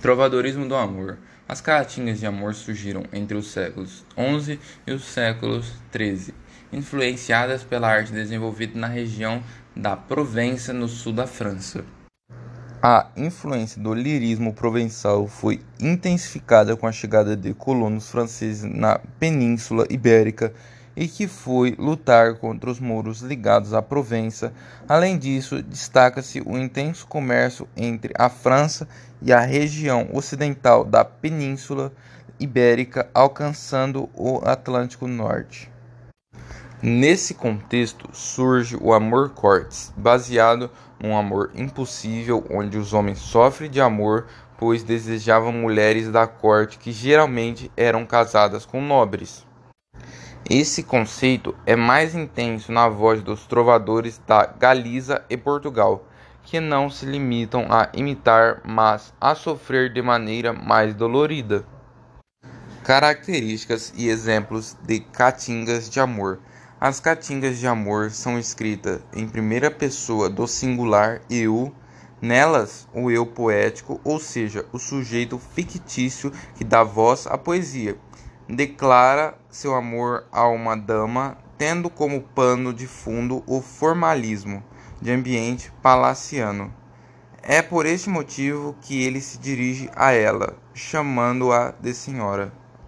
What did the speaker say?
Trovadorismo do amor. As caatingas de amor surgiram entre os séculos XI e os séculos XIII, influenciadas pela arte desenvolvida na região da Provença, no sul da França. A influência do lirismo provençal foi intensificada com a chegada de colonos franceses na Península Ibérica e que foi lutar contra os mouros ligados à Provença. Além disso, destaca-se o intenso comércio entre a França e a região ocidental da Península Ibérica, alcançando o Atlântico Norte. Nesse contexto surge o amor cortes, baseado num amor impossível onde os homens sofrem de amor pois desejavam mulheres da corte que geralmente eram casadas com nobres. Esse conceito é mais intenso na voz dos trovadores da Galiza e Portugal, que não se limitam a imitar, mas a sofrer de maneira mais dolorida. Características e exemplos de caatingas de amor. As caatingas de amor são escritas em primeira pessoa do singular eu, nelas o eu poético, ou seja, o sujeito fictício que dá voz à poesia declara seu amor a uma dama, tendo como pano de fundo o formalismo de ambiente palaciano. É por este motivo que ele se dirige a ela, chamando-a de senhora.